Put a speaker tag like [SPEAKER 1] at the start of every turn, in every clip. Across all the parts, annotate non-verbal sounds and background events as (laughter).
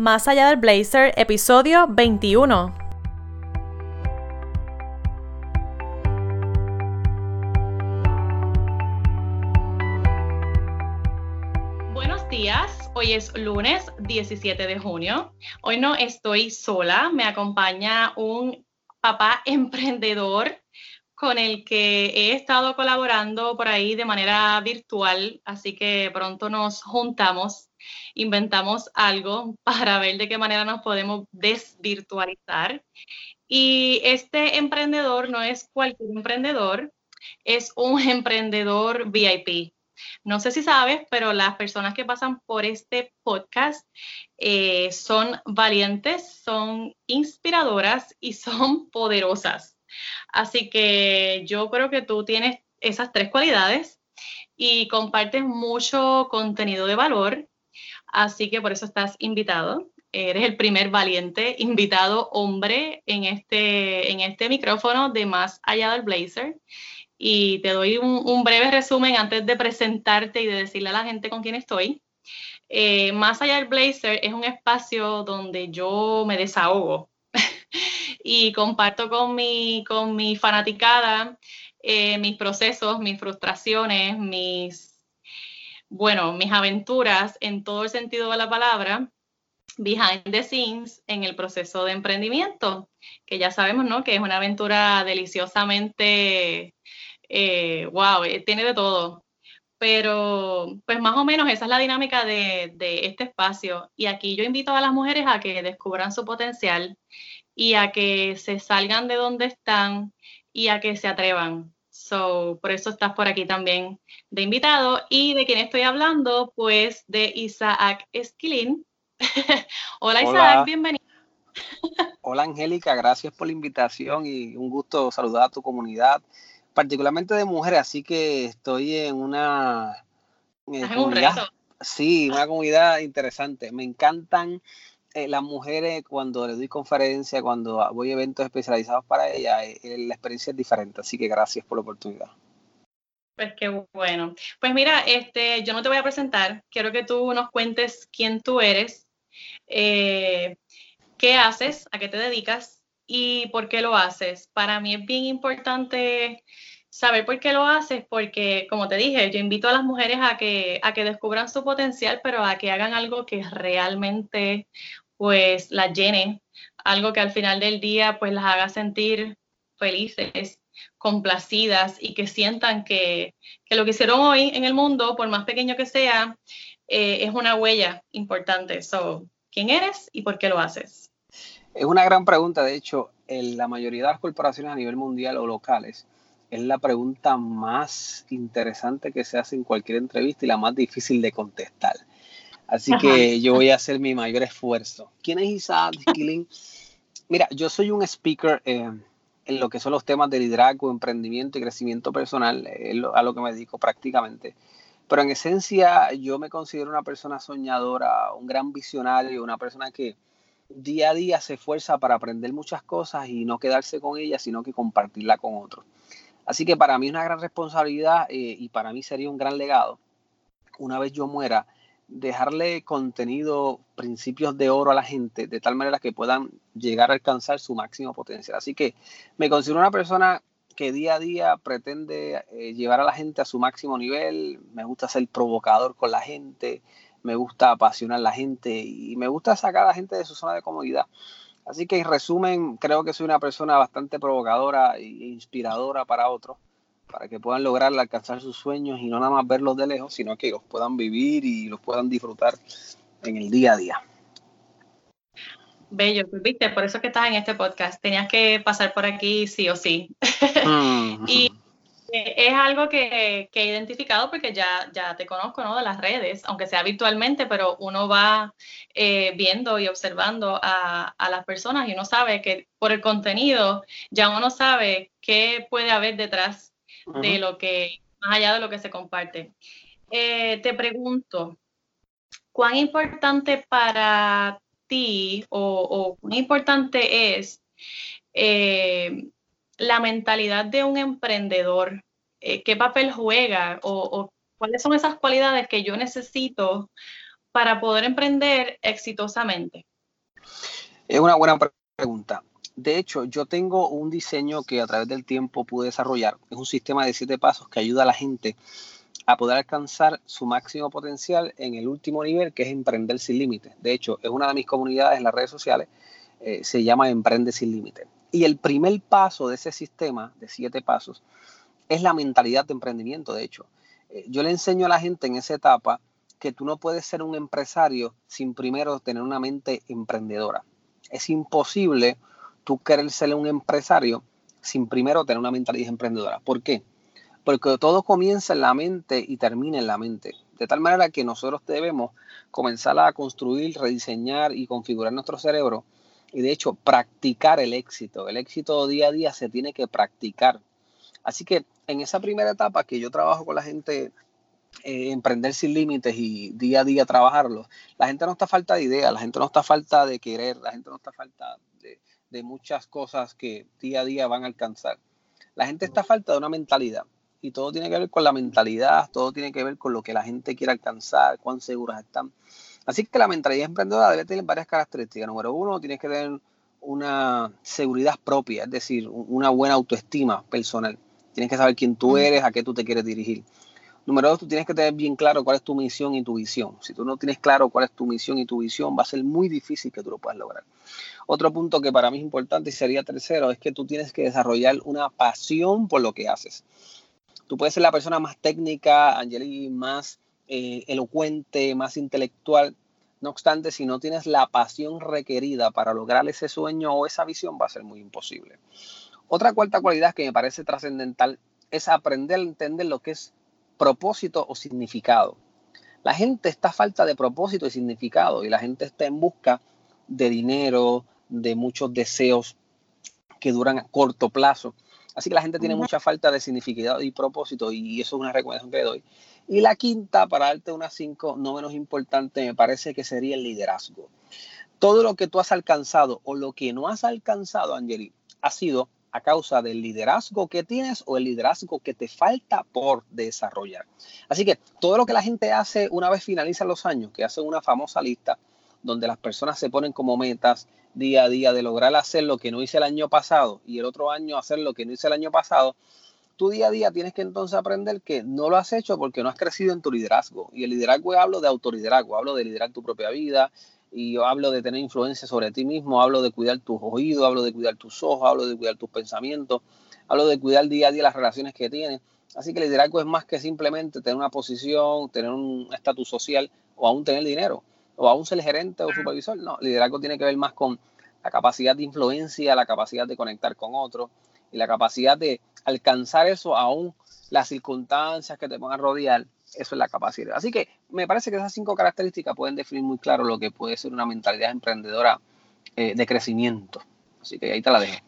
[SPEAKER 1] Más allá del blazer, episodio 21. Buenos días, hoy es lunes 17 de junio. Hoy no estoy sola, me acompaña un papá (laughs) emprendedor con el que he estado colaborando por ahí de manera virtual, así que pronto nos juntamos, inventamos algo (laughs) para ver de qué manera nos podemos desvirtualizar. Y este emprendedor no es cualquier emprendedor, es un (laughs) emprendedor VIP. No sé si sabes, pero las personas que pasan por este podcast eh, son valientes, son inspiradoras y (laughs) son poderosas. Así que yo creo que tú tienes esas tres cualidades y compartes mucho contenido de valor. Así que por eso estás invitado. Eres el primer valiente invitado hombre en este, en este micrófono de Más Allá del Blazer. Y te doy un, breve resumen antes de presentarte y de decirle a la gente con quién estoy. Eh, Más Allá del Blazer es un espacio donde yo me desahogo (laughs) y comparto con mi, con mi fanaticada eh, mis procesos, mis frustraciones, mis, bueno, mis aventuras en todo el sentido de la palabra, behind the scenes en el proceso de emprendimiento, que ya sabemos, ¿no? Que es una aventura deliciosamente, eh, wow, eh, tiene de todo. Pero, pues más o menos esa es la dinámica de este espacio. Y aquí yo invito a las mujeres a que descubran su potencial y a que se salgan de donde están y a que se atrevan. So, por eso estás por aquí también de invitado. ¿Y de quién estoy hablando? Pues de Isaac Esquilín. (laughs) Hola, Isaac, bienvenido. (laughs)
[SPEAKER 2] Hola Angélica, gracias por la invitación y un gusto saludar a tu comunidad, particularmente de mujeres, así que estoy en una
[SPEAKER 1] eh, comunidad,
[SPEAKER 2] sí, una comunidad interesante. Me encantan eh, las mujeres cuando les doy conferencia, cuando voy a eventos especializados para ellas, eh, eh, la experiencia es diferente. Así que gracias por la oportunidad.
[SPEAKER 1] Pues qué bueno. Pues mira, este, yo no te voy a presentar. Quiero que tú nos cuentes quién tú eres, qué haces, a qué te dedicas y por qué lo haces. Para mí es bien importante saber por qué lo haces, porque como te dije, yo invito a las mujeres a que, a que descubran su potencial, pero a que hagan algo que realmente pues las llene, algo que al final del día pues las haga sentir felices, complacidas y que sientan que, lo que hicieron hoy en el mundo, por más pequeño que sea, eh, es una huella importante. So, ¿Quién eres y por qué lo haces?
[SPEAKER 2] Es una gran pregunta. De hecho, en la mayoría de las corporaciones a nivel mundial o locales, es la pregunta más interesante que se hace en cualquier entrevista y la más difícil de contestar. Así que yo voy a hacer mi mayor esfuerzo. ¿Quién es Isaac Skilling? Mira, yo soy un speaker eh, en lo que son los temas de liderazgo, emprendimiento y crecimiento personal, a lo que me dedico prácticamente. Pero en esencia yo me considero una persona soñadora, un gran visionario, una persona que día a día se esfuerza para aprender muchas cosas y no quedarse con ellas, sino que compartirla con otros. Así que para mí es una gran responsabilidad eh, y para mí sería un gran legado, una vez yo muera, dejarle contenido, principios de oro a la gente, de tal manera que puedan llegar a alcanzar su máximo potencial. Así que me considero una persona que día a día pretende eh, llevar a la gente a su máximo nivel, me gusta ser provocador con la gente, me gusta apasionar a la gente y me gusta sacar a la gente de su zona de comodidad. Así que en resumen, creo que soy una persona bastante provocadora e inspiradora para otros, para que puedan lograr alcanzar sus sueños y no nada más verlos de lejos, sino que los puedan vivir y los puedan disfrutar en el día a día.
[SPEAKER 1] Bello, pues viste, por eso que estás en este podcast. Tenías que pasar por aquí sí o sí. Mm. (laughs) y es algo que, he identificado porque ya, ya te conozco ¿no? de las redes, aunque sea virtualmente, pero uno va eh, viendo y observando a, las personas y uno sabe que por el contenido ya uno sabe qué puede haber detrás de lo que, más allá de lo que se comparte. Eh, te pregunto, ¿cuán importante para ti o, cuán importante es eh, la mentalidad de un emprendedor, eh, qué papel juega o, cuáles son esas cualidades que yo necesito para poder emprender exitosamente.
[SPEAKER 2] Es una buena pregunta. De hecho, yo tengo un diseño que a través del tiempo pude desarrollar. Es un sistema de siete pasos que ayuda a la gente a poder alcanzar su máximo potencial en el último nivel, que es emprender sin límites. De hecho, es una de mis comunidades en las redes sociales, eh, se llama Emprende sin límites. Y el primer paso de ese sistema de siete pasos es la mentalidad de emprendimiento, de hecho. Eh, yo le enseño a la gente en esa etapa que tú no puedes ser un empresario sin primero tener una mente emprendedora. Es imposible tú querer ser un empresario sin primero tener una mentalidad emprendedora. ¿Por qué? Porque todo comienza en la mente y termina en la mente. De tal manera que nosotros debemos comenzar a construir, rediseñar y configurar nuestro cerebro y de hecho practicar el éxito. El éxito día a día se tiene que practicar. Así que en esa primera etapa que yo trabajo con la gente, eh, emprender sin límites y día a día trabajarlo, la gente no está falta de ideas, la gente no está falta de querer, la gente no está falta de, muchas cosas que día a día van a alcanzar. La gente está falta de una mentalidad y todo tiene que ver con la mentalidad, todo tiene que ver con lo que la gente quiere alcanzar, cuán seguras están. Así que la mentalidad emprendedora debe tener varias características. Número uno, tienes que tener una seguridad propia, es decir, una buena autoestima personal. Tienes que saber quién tú eres, a qué tú te quieres dirigir. Número dos, tú tienes que tener bien claro cuál es tu misión y tu visión. Si tú no tienes claro cuál es tu misión y tu visión, va a ser muy difícil que tú lo puedas lograr. Otro punto que para mí es importante y sería tercero es que tú tienes que desarrollar una pasión por lo que haces. Tú puedes ser la persona más técnica, Angeli, más eh, elocuente, más intelectual. No obstante, si no tienes la pasión requerida para lograr ese sueño o esa visión, va a ser muy imposible. Otra cuarta cualidad que me parece trascendental es aprender a entender lo que es propósito o significado. La gente está a falta de propósito y significado y la gente está en busca de dinero, de muchos deseos que duran a corto plazo. Así que la gente tiene mucha falta de significado y propósito y eso es una recomendación que le doy. Y la quinta, para darte unas cinco, no menos importante, me parece que sería el liderazgo. Todo lo que tú has alcanzado o lo que no has alcanzado, Angeli, ha sido a causa del liderazgo que tienes o el liderazgo que te falta por desarrollar. Así que todo lo que la gente hace una vez finalizan los años, que hacen una famosa lista donde las personas se ponen como metas día a día de lograr hacer lo que no hice el año pasado y el otro año hacer lo que no hice el año pasado, tu día a día tienes que entonces aprender que no lo has hecho porque no has crecido en tu liderazgo. Y el liderazgo hablo de autoliderazgo, hablo de liderar tu propia vida y yo hablo de tener influencia sobre ti mismo, hablo de cuidar tus oídos, hablo de cuidar tus ojos, hablo de cuidar tus pensamientos, hablo de cuidar día a día las relaciones que tienes. Así que el liderazgo es más que simplemente tener una posición, tener un estatus social o aún tener dinero o aún ser gerente o supervisor. No, liderazgo tiene que ver más con la capacidad de influencia, la capacidad de conectar con otros y la capacidad de alcanzar eso aún las circunstancias que te van a rodear, eso es la capacidad. Así que me parece que esas cinco características pueden definir muy claro lo que puede ser una mentalidad emprendedora eh, de crecimiento. Así que ahí te la dejo.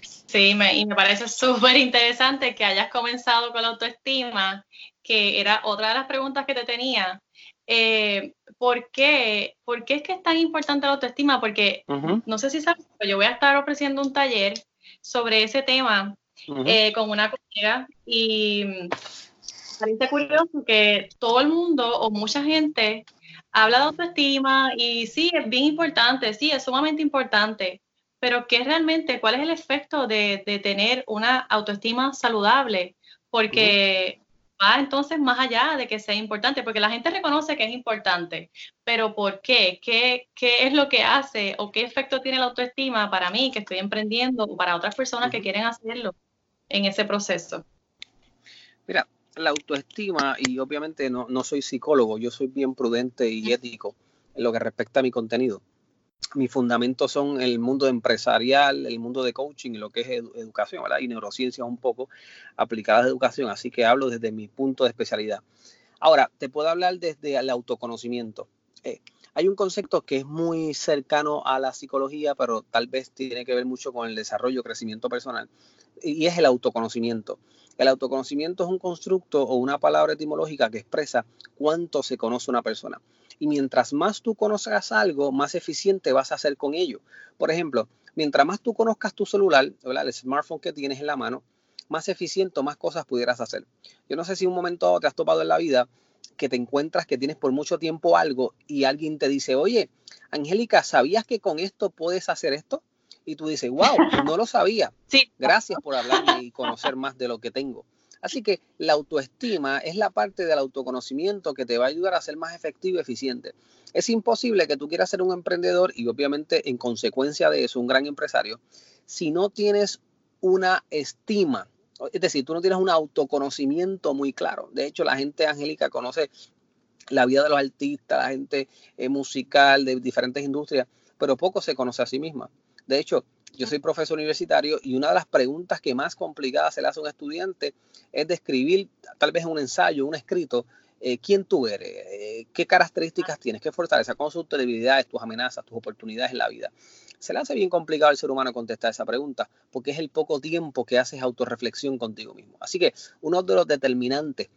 [SPEAKER 1] Sí, me, y me parece súper interesante que hayas comenzado con la autoestima, que era otra de las preguntas que te tenía. Eh, ¿por, qué? ¿Por qué es que es tan importante la autoestima? Porque no sé si sabes, pero yo voy a estar ofreciendo un taller sobre ese tema eh, con una colega y parece curioso que todo el mundo o mucha gente habla de autoestima y sí, es bien importante, sí, es sumamente importante, pero ¿qué realmente, cuál es el efecto de, tener una autoestima saludable? Porque va entonces más allá de que sea importante, porque la gente reconoce que es importante, pero ¿por qué? ¿Qué, qué es lo que hace o qué efecto tiene la autoestima para mí que estoy emprendiendo o para otras personas que quieren hacerlo en ese proceso?
[SPEAKER 2] Mira, la autoestima, y obviamente no, no soy psicólogo, yo soy bien prudente y ético en lo que respecta a mi contenido mis fundamentos son el mundo empresarial, el mundo de coaching y lo que es educación. Y neurociencias un poco aplicadas a educación, así que hablo desde mi punto de especialidad. Ahora, te puedo hablar desde el autoconocimiento. Eh, hay un concepto que es muy cercano a la psicología, pero tal vez tiene que ver mucho con el desarrollo, crecimiento personal, y es el autoconocimiento. El autoconocimiento es un constructo o una palabra etimológica que expresa cuánto se conoce una persona. Y mientras más tú conozcas algo, más eficiente vas a ser con ello. Por ejemplo, mientras más tú conozcas tu celular, el smartphone que tienes en la mano, más eficiente más cosas pudieras hacer. Yo no sé si un momento te has topado en la vida que te encuentras que tienes por mucho tiempo algo y alguien te dice, oye, Angélica, ¿sabías que con esto puedes hacer esto? Y tú dices, wow, no lo sabía.
[SPEAKER 1] Sí.
[SPEAKER 2] Gracias por hablarme y conocer más de lo que tengo. Así que la autoestima es la parte del autoconocimiento que te va a ayudar a ser más efectivo y eficiente. Es imposible que tú quieras ser un emprendedor y obviamente en consecuencia de eso un gran empresario si no tienes una estima. Es decir, tú no tienes un autoconocimiento muy claro. De hecho, la gente angélica conoce la vida de los artistas, la gente eh, musical de diferentes industrias, pero poco se conoce a sí misma. De hecho, yo soy profesor universitario y una de las preguntas que más complicadas se le hace a un estudiante es describir, tal vez en un ensayo, un escrito, eh, quién tú eres, eh, qué características tienes, qué fortaleza, cuáles son tus debilidades, tus amenazas, tus oportunidades en la vida. Se le hace bien complicado al ser humano contestar esa pregunta porque es el poco tiempo que haces autorreflexión contigo mismo. Así que uno de los determinantes,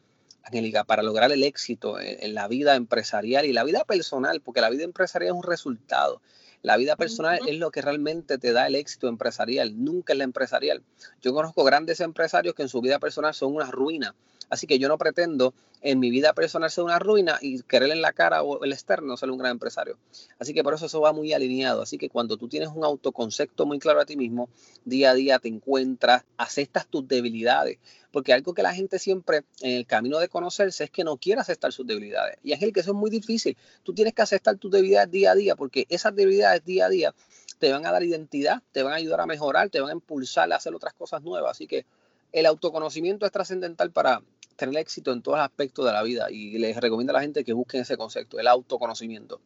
[SPEAKER 2] Angélica, para lograr el éxito en la vida empresarial y la vida personal, porque la vida empresarial es un resultado. La vida personal es lo que realmente te da el éxito empresarial, nunca es la empresarial. Yo conozco grandes empresarios que en su vida personal son una ruina. Así que yo no pretendo en mi vida personal ser una ruina y querer en la cara o el externo ser un gran empresario. Así que por eso eso va muy alineado. Así que cuando tú tienes un autoconcepto muy claro a ti mismo, día a día te encuentras, aceptas tus debilidades. Porque algo que la gente siempre en el camino de conocerse es que no quiere aceptar sus debilidades. Y Ángel, que eso es muy difícil. Tú tienes que aceptar tus debilidades día a día porque esas debilidades día a día te van a dar identidad, te van a ayudar a mejorar, te van a impulsar a hacer otras cosas nuevas. Así que el autoconocimiento es trascendental para tener éxito en todos los aspectos de la vida y les recomiendo a la gente que busquen ese concepto, el autoconocimiento.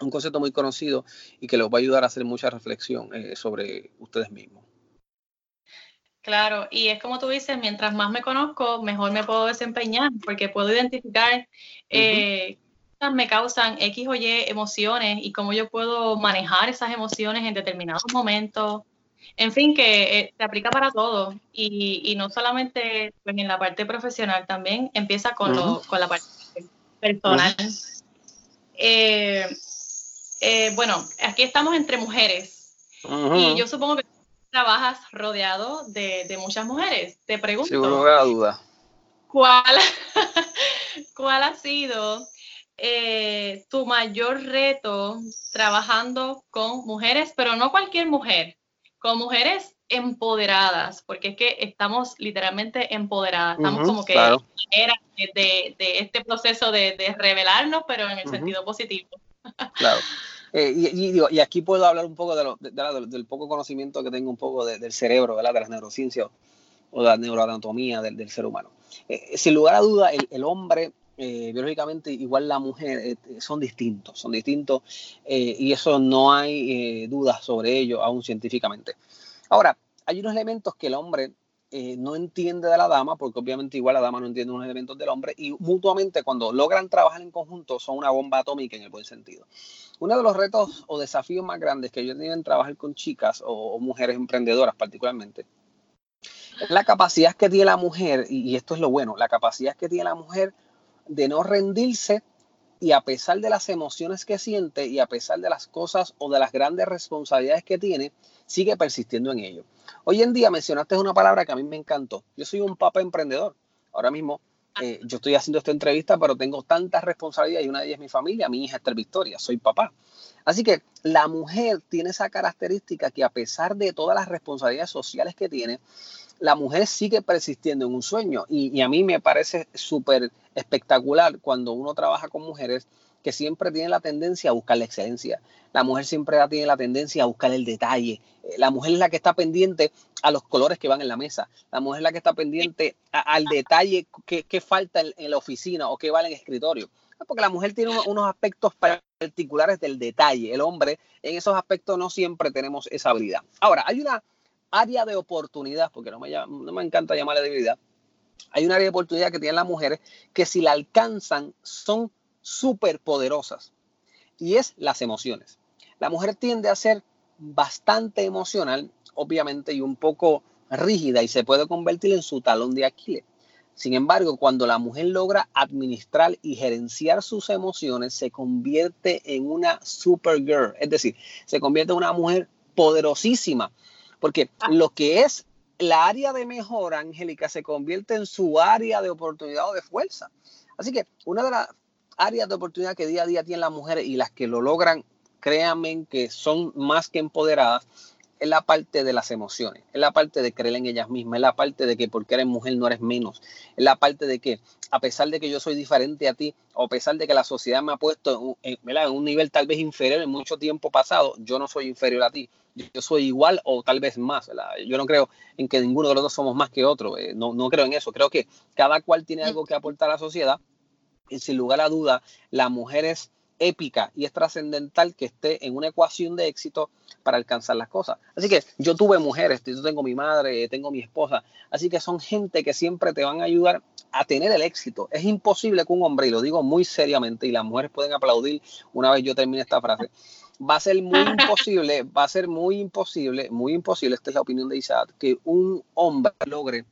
[SPEAKER 2] Un concepto muy conocido y que les va a ayudar a hacer mucha reflexión eh, sobre ustedes mismos.
[SPEAKER 1] Claro, y es como tú dices, mientras más me conozco, mejor me puedo desempeñar, porque puedo identificar eh, me causan X o Y emociones y cómo yo puedo manejar esas emociones en determinados momentos. En fin, que eh, se aplica para todo y, no solamente pues, en la parte profesional, también empieza con, con la parte personal. Eh, eh, bueno, aquí estamos entre mujeres y yo supongo que trabajas rodeado de, muchas mujeres. Te pregunto.
[SPEAKER 2] No duda.
[SPEAKER 1] ¿Cuál, (laughs) ¿Cuál ha sido tu mayor reto trabajando con mujeres, pero no cualquier mujer? Con mujeres empoderadas, porque es que estamos literalmente empoderadas, estamos como que era de, este proceso de, revelarnos, pero en el sentido positivo. (laughs)
[SPEAKER 2] Claro. Eh, y, aquí puedo hablar un poco de del poco conocimiento que tengo un poco del cerebro, ¿verdad? de las neurociencias o de la neuroanatomía del, ser humano. Eh, sin lugar a duda, el, hombre eh, biológicamente igual la mujer son distintos, son distintos y eso no hay dudas sobre ello aún científicamente. Ahora, hay unos elementos que el hombre eh, no entiende de la dama, porque obviamente igual la dama no entiende unos elementos del hombre, y mutuamente cuando logran trabajar en conjunto son una bomba atómica en el buen sentido. Uno de los retos o desafíos más grandes que yo he en trabajar con chicas o, mujeres emprendedoras particularmente, es la capacidad que tiene la mujer, y esto es lo bueno, la capacidad que tiene la mujer de no rendirse y a pesar de las emociones que siente y a pesar de las cosas o de las grandes responsabilidades que tiene, sigue persistiendo en ello. Hoy en día mencionaste una palabra que a mí me encantó. Yo soy un papá emprendedor. Ahora mismo eh, yo estoy haciendo esta entrevista, pero tengo tantas responsabilidades y una de ellas es mi familia, mi hija Esther Victoria, soy papá. Así que la mujer tiene esa característica que a pesar de todas las responsabilidades sociales que tiene, la mujer sigue persistiendo en un sueño y, a mí me parece súper espectacular cuando uno trabaja con mujeres que siempre tienen la tendencia a buscar la excelencia. La mujer siempre tiene la tendencia a buscar el detalle. Eh, la mujer es la que está pendiente a los colores que van en la mesa. La mujer es la que está pendiente al detalle que, falta en, la oficina o que va en el escritorio. Porque la mujer tiene unos aspectos particulares del detalle. El hombre en esos aspectos no siempre tenemos esa habilidad. Ahora, hay una área de oportunidad, porque no me, no me encanta llamarle debilidad, hay un área de oportunidad que tienen las mujeres que si la alcanzan son súper poderosas y es las emociones. La mujer tiende a ser bastante emocional, obviamente, y un poco rígida y se puede convertir en su talón de Aquiles. Sin embargo, cuando la mujer logra administrar y gerenciar sus emociones, se convierte en una supergirl, es decir, se convierte en una mujer poderosísima porque ah. lo que es la área de mejora, Angélica, se convierte en su área de oportunidad o de fuerza. Así que una de las áreas de oportunidad que día a día tienen las mujeres y las que lo logran, créanme que son más que empoderadas, es la parte de las emociones, es la parte de creer en ellas mismas, es la parte de que porque eres mujer no eres menos, es la parte de que a pesar de que yo soy diferente a ti, o a pesar de que la sociedad me ha puesto en, en un nivel tal vez inferior en mucho tiempo pasado, yo no soy inferior a ti, yo soy igual o tal vez más. Yo no creo en que ninguno de los dos somos más que otro, eh, no, no creo en eso, creo que cada cual tiene algo que aportar a la sociedad y sin lugar a duda la mujer es épica y es trascendental que esté en una ecuación de éxito para alcanzar las cosas. Así que yo tuve mujeres, yo tengo mi madre, tengo mi esposa, así que son gente que siempre te van a ayudar a tener el éxito. Es imposible que un hombre, y lo digo muy seriamente, y las mujeres pueden aplaudir una vez yo termine esta frase, va a ser muy (laughs) imposible, va a ser muy imposible, muy imposible, esta es la opinión de Isaac, que un hombre logre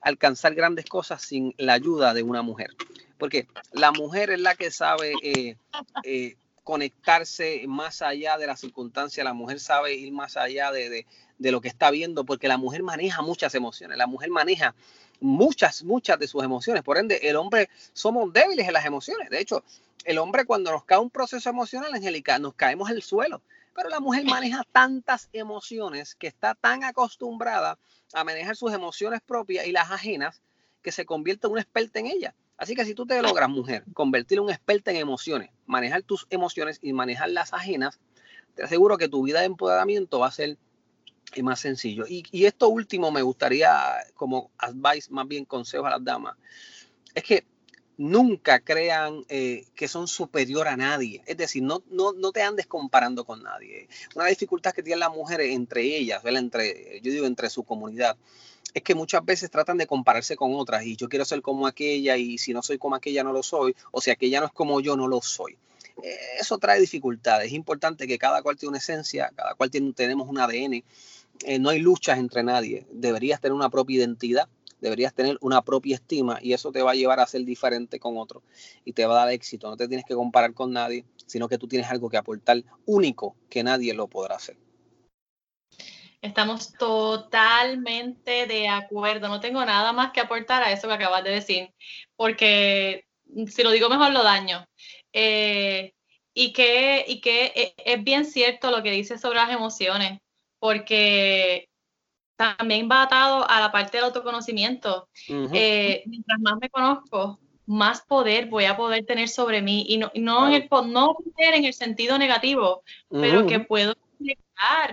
[SPEAKER 2] alcanzar grandes cosas sin la ayuda de una mujer porque la mujer es la que sabe eh, eh, conectarse más allá de la circunstancia, la mujer sabe ir más allá de, lo que está viendo, porque la mujer maneja muchas emociones, la mujer maneja muchas, muchas de sus emociones. Por ende, el hombre somos débiles en las emociones. De hecho, el hombre cuando nos cae un proceso emocional, Angélica, nos caemos al suelo. Pero la mujer maneja tantas emociones que está tan acostumbrada a manejar sus emociones propias y las ajenas que se convierte en una experta en ellas. Así que si tú te logras, mujer, convertir en un experta en emociones, manejar tus emociones y manejar las ajenas, te aseguro que tu vida de empoderamiento va a ser más sencillo. Y, esto último me gustaría, como advice, más bien consejo a las damas, es que nunca crean eh, que son superior a nadie. Es decir, no, no, no, te andes comparando con nadie. Una dificultad que tienen las mujeres entre ellas, entre, yo digo entre su comunidad, es que muchas veces tratan de compararse con otras y yo quiero ser como aquella y si no soy como aquella no lo soy o si aquella no es como yo no lo soy. Eso trae dificultades. Es importante que cada cual tiene una esencia, cada cual tiene, tenemos un ADN. Eh, no hay luchas entre nadie. Deberías tener una propia identidad, deberías tener una propia estima y eso te va a llevar a ser diferente con otro y te va a dar éxito. No te tienes que comparar con nadie, sino que tú tienes algo que aportar único que nadie lo podrá hacer.
[SPEAKER 1] Estamos totalmente de acuerdo. No tengo nada más que aportar a eso que acabas de decir, porque si lo digo mejor lo daño. Eh, y que, y que e, es bien cierto lo que dices sobre las emociones, porque también va atado a la parte del autoconocimiento. Eh, mientras más me conozco, más poder voy a poder tener sobre mí y no, no, en, el, no en el sentido negativo, pero que puedo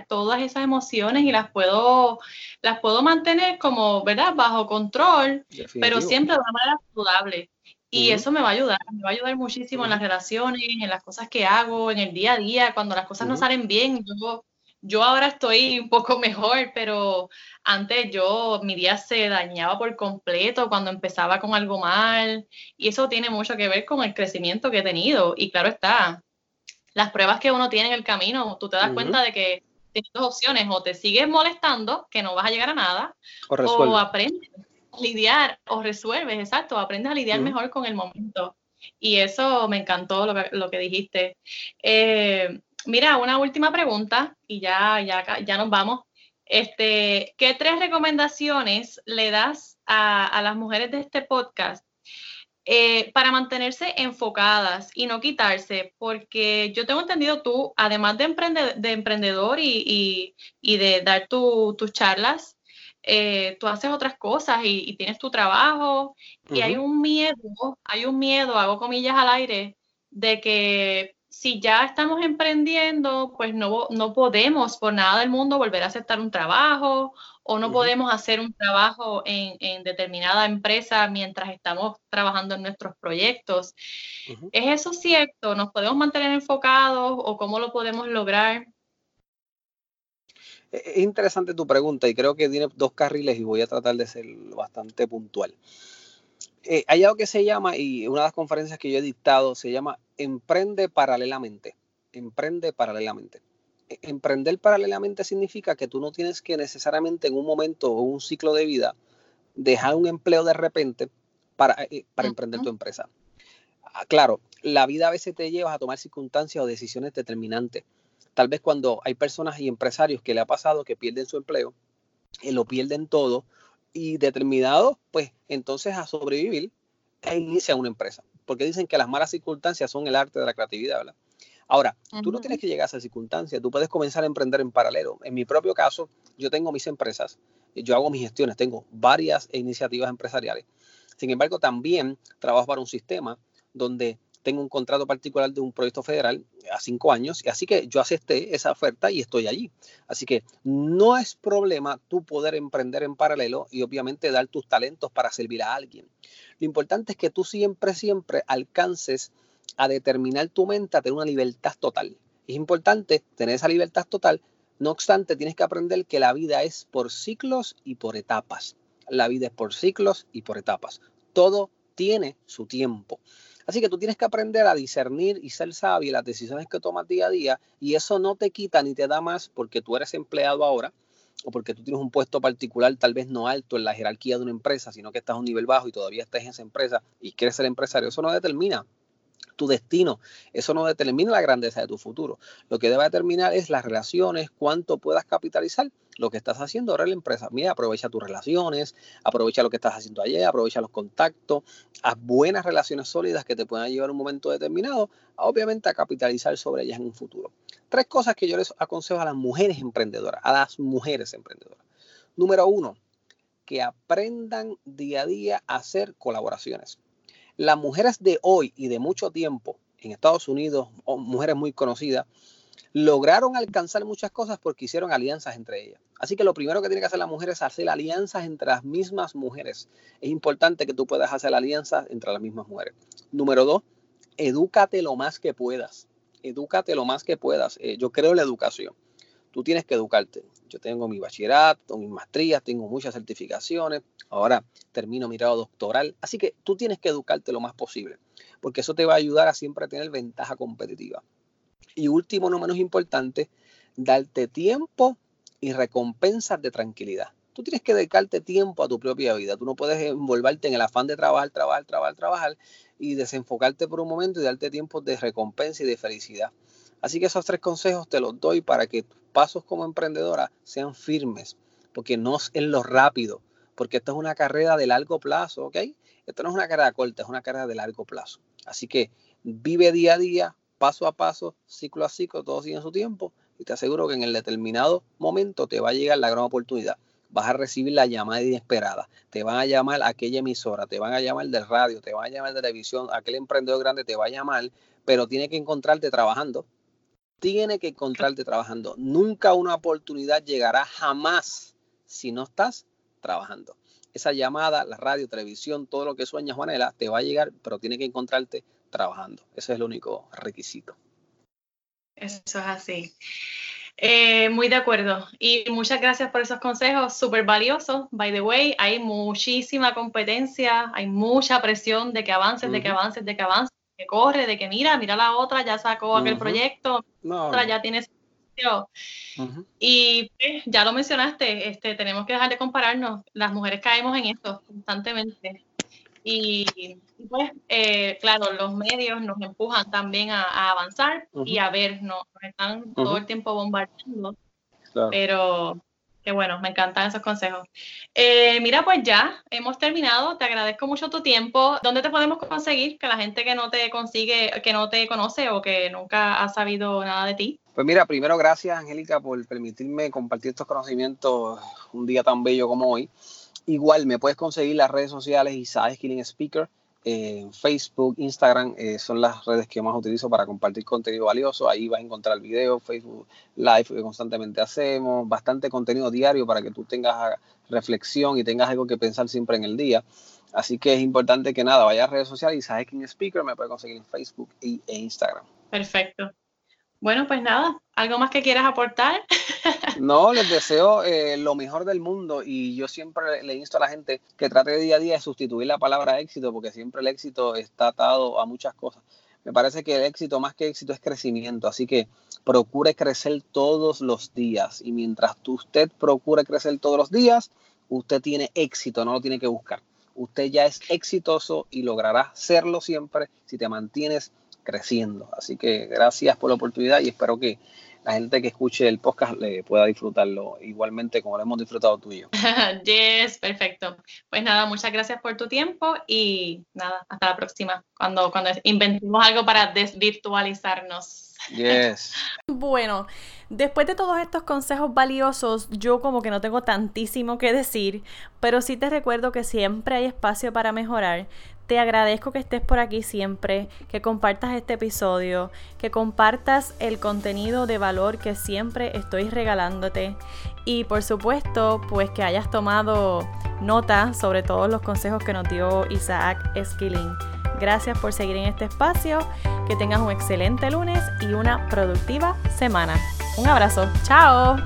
[SPEAKER 1] todas esas emociones y las puedo, las puedo mantener como, ¿verdad? Bajo control, pero siempre de una manera saludable. Y eso me va a ayudar, me va a ayudar muchísimo en las relaciones, en las cosas que hago, en el día a día, cuando las cosas no salen bien. Yo, yo ahora estoy un poco (laughs) mejor, pero antes yo, mi día se dañaba por completo cuando empezaba con algo mal. Y eso tiene mucho que ver con el crecimiento que he tenido. Y claro está, las pruebas que uno tiene en el camino, tú te das cuenta de que tienes dos opciones, o te sigues molestando, que no vas a llegar a nada, o, aprendes a lidiar, o resuelves, exacto, aprendes a lidiar mejor con el momento. Y eso me encantó lo que, dijiste. Eh, mira, una última pregunta y ya, ya, ya nos vamos. Este, ¿Qué tres recomendaciones le das a, a las mujeres de este podcast eh, para mantenerse enfocadas y no quitarse, porque yo tengo entendido tú, además de, emprendedor y, de dar tus charlas, eh, tú haces otras cosas y, tienes tu trabajo. Y hay un miedo, hay un miedo, hago comillas al aire, de que si ya estamos emprendiendo, pues no, no podemos por nada del mundo volver a aceptar un trabajo o no podemos hacer un trabajo en, determinada empresa mientras estamos trabajando en nuestros proyectos. ¿Es eso cierto? ¿Nos podemos mantener enfocados o cómo lo podemos lograr?
[SPEAKER 2] E, es interesante tu pregunta y creo que tiene dos carriles y voy a tratar de ser bastante puntual. Eh, hay algo que se llama, y una de las conferencias que yo he dictado, se llama Emprende paralelamente. Emprende paralelamente. E, emprender paralelamente significa que tú no tienes que necesariamente en un momento o un ciclo de vida dejar un empleo de repente para, eh, para emprender tu empresa. Ah, claro, la vida a veces te lleva a tomar circunstancias o decisiones determinantes. Tal vez cuando hay personas y empresarios que le ha pasado que pierden su empleo, eh, lo pierden todo y determinados, pues entonces a sobrevivir, e inicia una empresa, porque dicen que las malas circunstancias son el arte de la creatividad, ¿verdad? Ahora, tú no tienes que llegar a esa circunstancia, tú puedes comenzar a emprender en paralelo. En mi propio caso, yo tengo mis empresas, yo hago mis gestiones, tengo varias iniciativas empresariales. Sin embargo, también trabajo para un sistema donde tengo un contrato particular de un proyecto federal a cinco años, y así que yo acepté esa oferta y estoy allí. Así que no es problema tú poder emprender en paralelo y obviamente dar tus talentos para servir a alguien. Lo importante es que tú siempre, siempre alcances a determinar tu mente a tener una libertad total. Es importante tener esa libertad total, no obstante, tienes que aprender que la vida es por ciclos y por etapas. La vida es por ciclos y por etapas. Todo tiene su tiempo. Así que tú tienes que aprender a discernir y ser sabio las decisiones que tomas día a día y eso no te quita ni te da más porque tú eres empleado ahora o porque tú tienes un puesto particular tal vez no alto en la jerarquía de una empresa, sino que estás a un nivel bajo y todavía estás en esa empresa y quieres ser empresario. Eso no determina tu destino. Eso no determina la grandeza de tu futuro. Lo que debe determinar es las relaciones, cuánto puedas capitalizar lo que estás haciendo ahora en la empresa. Mira, aprovecha tus relaciones, aprovecha lo que estás haciendo ayer, aprovecha los contactos, haz buenas relaciones sólidas que te puedan llevar a un momento determinado, obviamente a capitalizar sobre ellas en un futuro. Tres cosas que yo les aconsejo a las mujeres emprendedoras, a las mujeres emprendedoras. Número uno, que aprendan día a día a hacer colaboraciones. Las mujeres de hoy y de mucho tiempo en Estados Unidos, mujeres muy conocidas, lograron alcanzar muchas cosas porque hicieron alianzas entre ellas. Así que lo primero que tiene que hacer la mujer es hacer alianzas entre las mismas mujeres. Es importante que tú puedas hacer alianzas entre las mismas mujeres. Número dos, edúcate lo más que puedas. Edúcate lo más que puedas. Eh, yo creo en la educación. Tú tienes que educarte. Yo tengo mi bachillerato, mis maestrías, tengo muchas certificaciones. Ahora termino mi grado doctoral. Así que tú tienes que educarte lo más posible, porque eso te va a ayudar a siempre tener ventaja competitiva. Y último, no menos importante, darte tiempo y recompensas de tranquilidad. Tú tienes que dedicarte tiempo a tu propia vida. Tú no puedes envolverte en el afán de trabajar, trabajar, trabajar, trabajar y desenfocarte por un momento y darte tiempo de recompensa y de felicidad. Así que esos tres consejos te los doy para que pasos como emprendedora sean firmes, porque no es lo rápido, porque esto es una carrera de largo plazo, ¿ok? Esto no es una carrera corta, es una carrera de largo plazo. Así que vive día a día, paso a paso, ciclo a ciclo, todo sigue en su tiempo y te aseguro que en el determinado momento te va a llegar la gran oportunidad. Vas a recibir la llamada inesperada, te van a llamar aquella emisora, te van a llamar del radio, te van a llamar de televisión, aquel emprendedor grande te va a llamar, pero tiene que encontrarte trabajando. Tiene que encontrarte trabajando. Nunca una oportunidad llegará jamás si no estás trabajando. Esa llamada, la radio, televisión, todo lo que sueña Juanela, te va a llegar, pero tiene que encontrarte trabajando. Ese es el único requisito.
[SPEAKER 1] Eso es así. Eh, muy de acuerdo. Y muchas gracias por esos consejos, súper valiosos. By the way, hay muchísima competencia, hay mucha presión de que avances, de que avances, de que avances, que corre, de que mira, mira la otra, ya sacó aquel proyecto, la otra ya tiene y pues, ya lo mencionaste, este, tenemos que dejar de compararnos. Las mujeres caemos en esto constantemente. Y, pues, eh, claro, los medios nos empujan también a, avanzar y a ver, nos, están todo el tiempo bombardeando. Pero Qué bueno, me encantan esos consejos. Eh, mira, pues ya hemos terminado. Te agradezco mucho tu tiempo. ¿Dónde te podemos conseguir? Que la gente que no te consigue, que no te conoce o que nunca ha sabido nada de ti.
[SPEAKER 2] Pues mira, primero gracias Angélica por permitirme compartir estos conocimientos un día tan bello como hoy. Igual me puedes conseguir las redes sociales Isaac Killing Speaker Facebook, Instagram eh, son las redes que más utilizo para compartir contenido valioso. Ahí vas a encontrar videos, Facebook Live que constantemente hacemos, bastante contenido diario para que tú tengas reflexión y tengas algo que pensar siempre en el día. Así que es importante que nada, vaya a redes sociales y sabes quién speaker, me puede conseguir en Facebook e Instagram.
[SPEAKER 1] Perfecto. Bueno, pues nada, ¿algo más que quieras aportar? (laughs)
[SPEAKER 2] no, les deseo eh, lo mejor del mundo y yo siempre le, insto a la gente que trate día a día de sustituir la palabra éxito porque siempre el éxito está atado a muchas cosas. Me parece que el éxito más que éxito es crecimiento, así que procure crecer todos los días y mientras usted procure crecer todos los días, usted tiene éxito, no lo tiene que buscar. Usted ya es exitoso y logrará serlo siempre si te mantienes creciendo. Así que gracias por la oportunidad y espero que la gente que escuche el podcast le pueda disfrutarlo igualmente como lo hemos disfrutado tú y yo. (laughs)
[SPEAKER 3] yes, perfecto. Pues nada, muchas gracias por tu tiempo y nada, hasta la próxima, cuando, cuando inventemos algo para desvirtualizarnos.
[SPEAKER 2] Yes. (laughs)
[SPEAKER 1] Bueno, después de todos estos consejos valiosos, yo como que no tengo tantísimo que decir, pero sí te recuerdo que siempre hay espacio para mejorar. Te agradezco que estés por aquí siempre, que compartas este episodio, que compartas el contenido de valor que siempre estoy regalándote y por supuesto pues que hayas tomado nota sobre todos los consejos que nos dio Isaac Esquilín. Gracias por seguir en este espacio, que tengas un excelente lunes y una productiva semana. Un abrazo, chao.